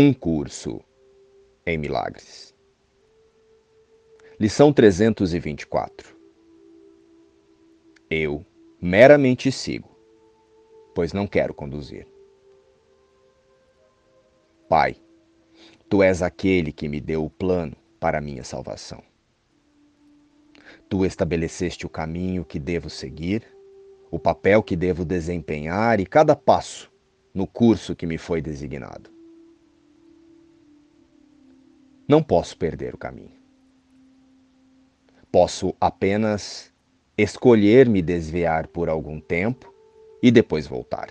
Um curso em milagres. Lição 324. Eu meramente sigo, pois não quero conduzir. Pai, tu és aquele que me deu o plano para minha salvação. Tu estabeleceste o caminho que devo seguir, o papel que devo desempenhar e cada passo no curso que me foi designado. Não posso perder o caminho. Posso apenas escolher me desviar por algum tempo e depois voltar.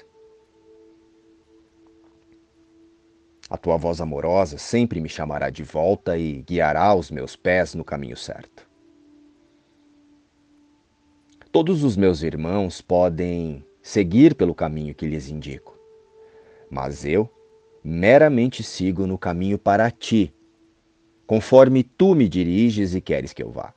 A tua voz amorosa sempre me chamará de volta e guiará os meus pés no caminho certo. Todos os meus irmãos podem seguir pelo caminho que lhes indico, mas eu meramente sigo no caminho para ti conforme tu me diriges e queres que eu vá.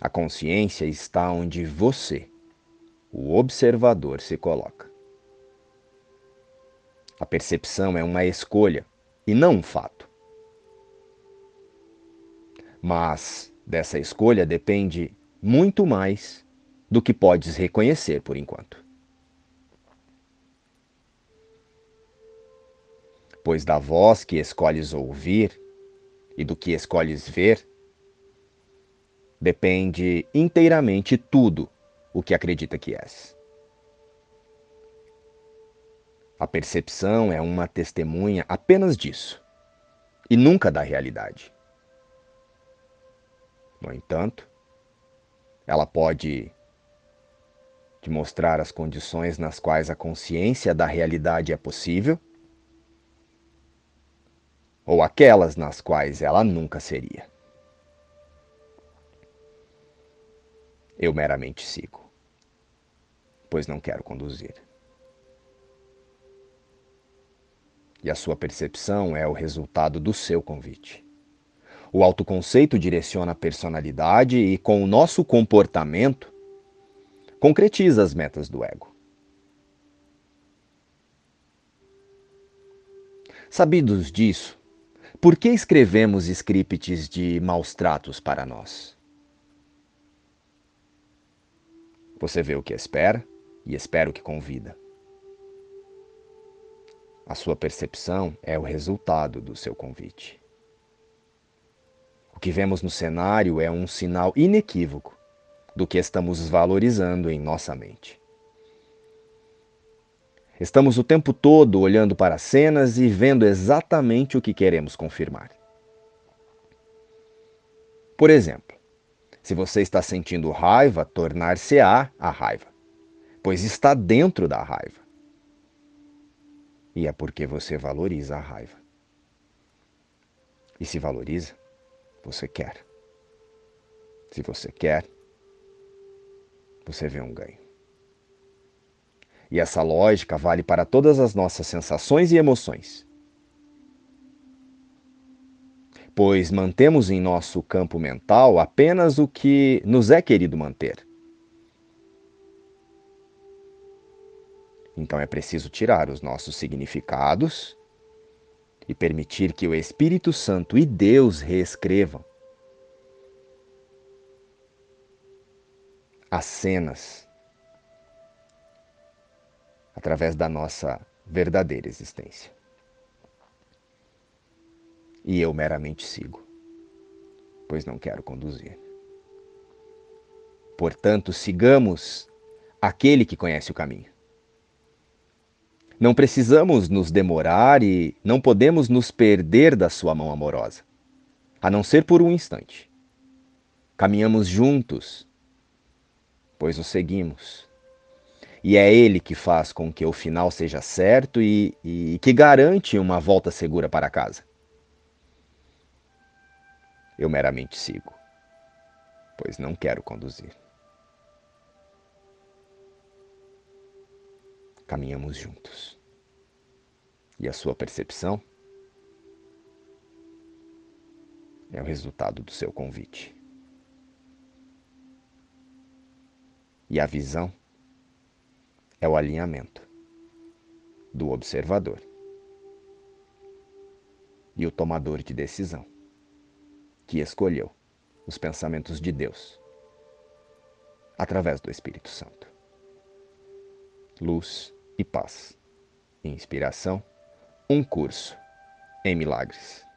A consciência está onde você, o observador, se coloca. A percepção é uma escolha e não um fato. Mas dessa escolha depende muito mais do que podes reconhecer por enquanto. Pois da voz que escolhes ouvir e do que escolhes ver, depende inteiramente tudo o que acredita que és. A percepção é uma testemunha apenas disso e nunca da realidade. No entanto, ela pode te mostrar as condições nas quais a consciência da realidade é possível ou aquelas nas quais ela nunca seria. Eu meramente sigo, pois não quero conduzir. E a sua percepção é o resultado do seu convite. O autoconceito direciona a personalidade e, com o nosso comportamento, concretiza as metas do ego. Sabidos disso, por que escrevemos scripts de maus tratos para nós? Você vê o que espera e espera o que convida. A sua percepção é o resultado do seu convite. O que vemos no cenário é um sinal inequívoco do que estamos valorizando em nossa mente. Estamos o tempo todo olhando para as cenas e vendo exatamente o que queremos confirmar. Por exemplo, se você está sentindo raiva, tornar-se-á a raiva, pois está dentro da raiva. E é porque você valoriza a raiva. E se valoriza, você quer. Se você quer, você vê um ganho. E essa lógica vale para todas as nossas sensações e emoções. Pois mantemos em nosso campo mental apenas o que nos é querido manter. Então é preciso tirar os nossos significados e permitir que o Espírito Santo e Deus reescrevam as cenas através da nossa verdadeira existência. E eu meramente sigo, pois não quero conduzir. Portanto, sigamos aquele que conhece o caminho. Não precisamos nos demorar e não podemos nos perder da sua mão amorosa, a não ser por um instante. Caminhamos juntos, pois o seguimos e é ele que faz com que o final seja certo e, e que garante uma volta segura para casa. Eu meramente sigo, pois não quero conduzir. Caminhamos juntos. E a sua percepção é o resultado do seu convite. E a visão é o alinhamento do observador e o tomador de decisão, que escolheu os pensamentos de Deus através do Espírito Santo. Luz e paz. Inspiração. Um curso em milagres.